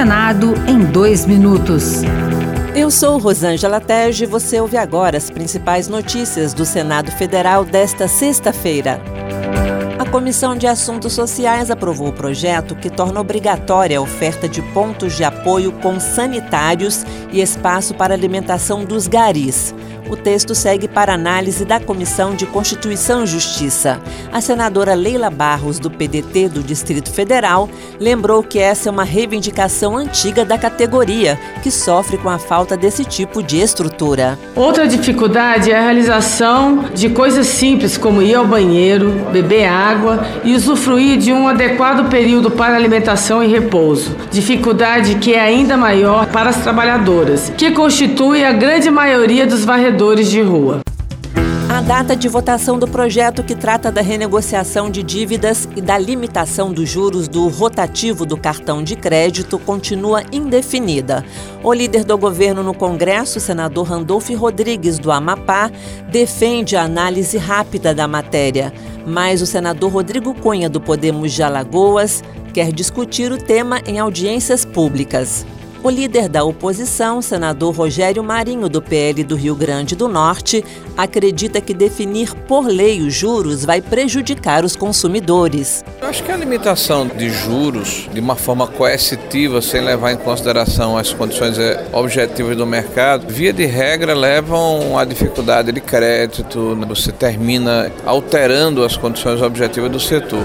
Senado em dois minutos. Eu sou Rosângela Tege e você ouve agora as principais notícias do Senado Federal desta sexta-feira. A Comissão de Assuntos Sociais aprovou o projeto que torna obrigatória a oferta de pontos de apoio com sanitários e espaço para alimentação dos garis. O texto segue para análise da Comissão de Constituição e Justiça. A senadora Leila Barros, do PDT do Distrito Federal, lembrou que essa é uma reivindicação antiga da categoria, que sofre com a falta desse tipo de estrutura. Outra dificuldade é a realização de coisas simples como ir ao banheiro, beber água e usufruir de um adequado período para alimentação e repouso. Dificuldade que é ainda maior para as trabalhadoras, que constitui a grande maioria dos varredores moradores de rua. A data de votação do projeto que trata da renegociação de dívidas e da limitação dos juros do rotativo do cartão de crédito continua indefinida. O líder do governo no Congresso, senador Randolph Rodrigues, do Amapá, defende a análise rápida da matéria. Mas o senador Rodrigo Cunha, do Podemos de Alagoas, quer discutir o tema em audiências públicas. O líder da oposição, senador Rogério Marinho, do PL do Rio Grande do Norte, acredita que definir por lei os juros vai prejudicar os consumidores. Eu acho que a limitação de juros de uma forma coercitiva, sem levar em consideração as condições eh, objetivas do mercado, via de regra levam à dificuldade de crédito, você termina alterando as condições objetivas do setor.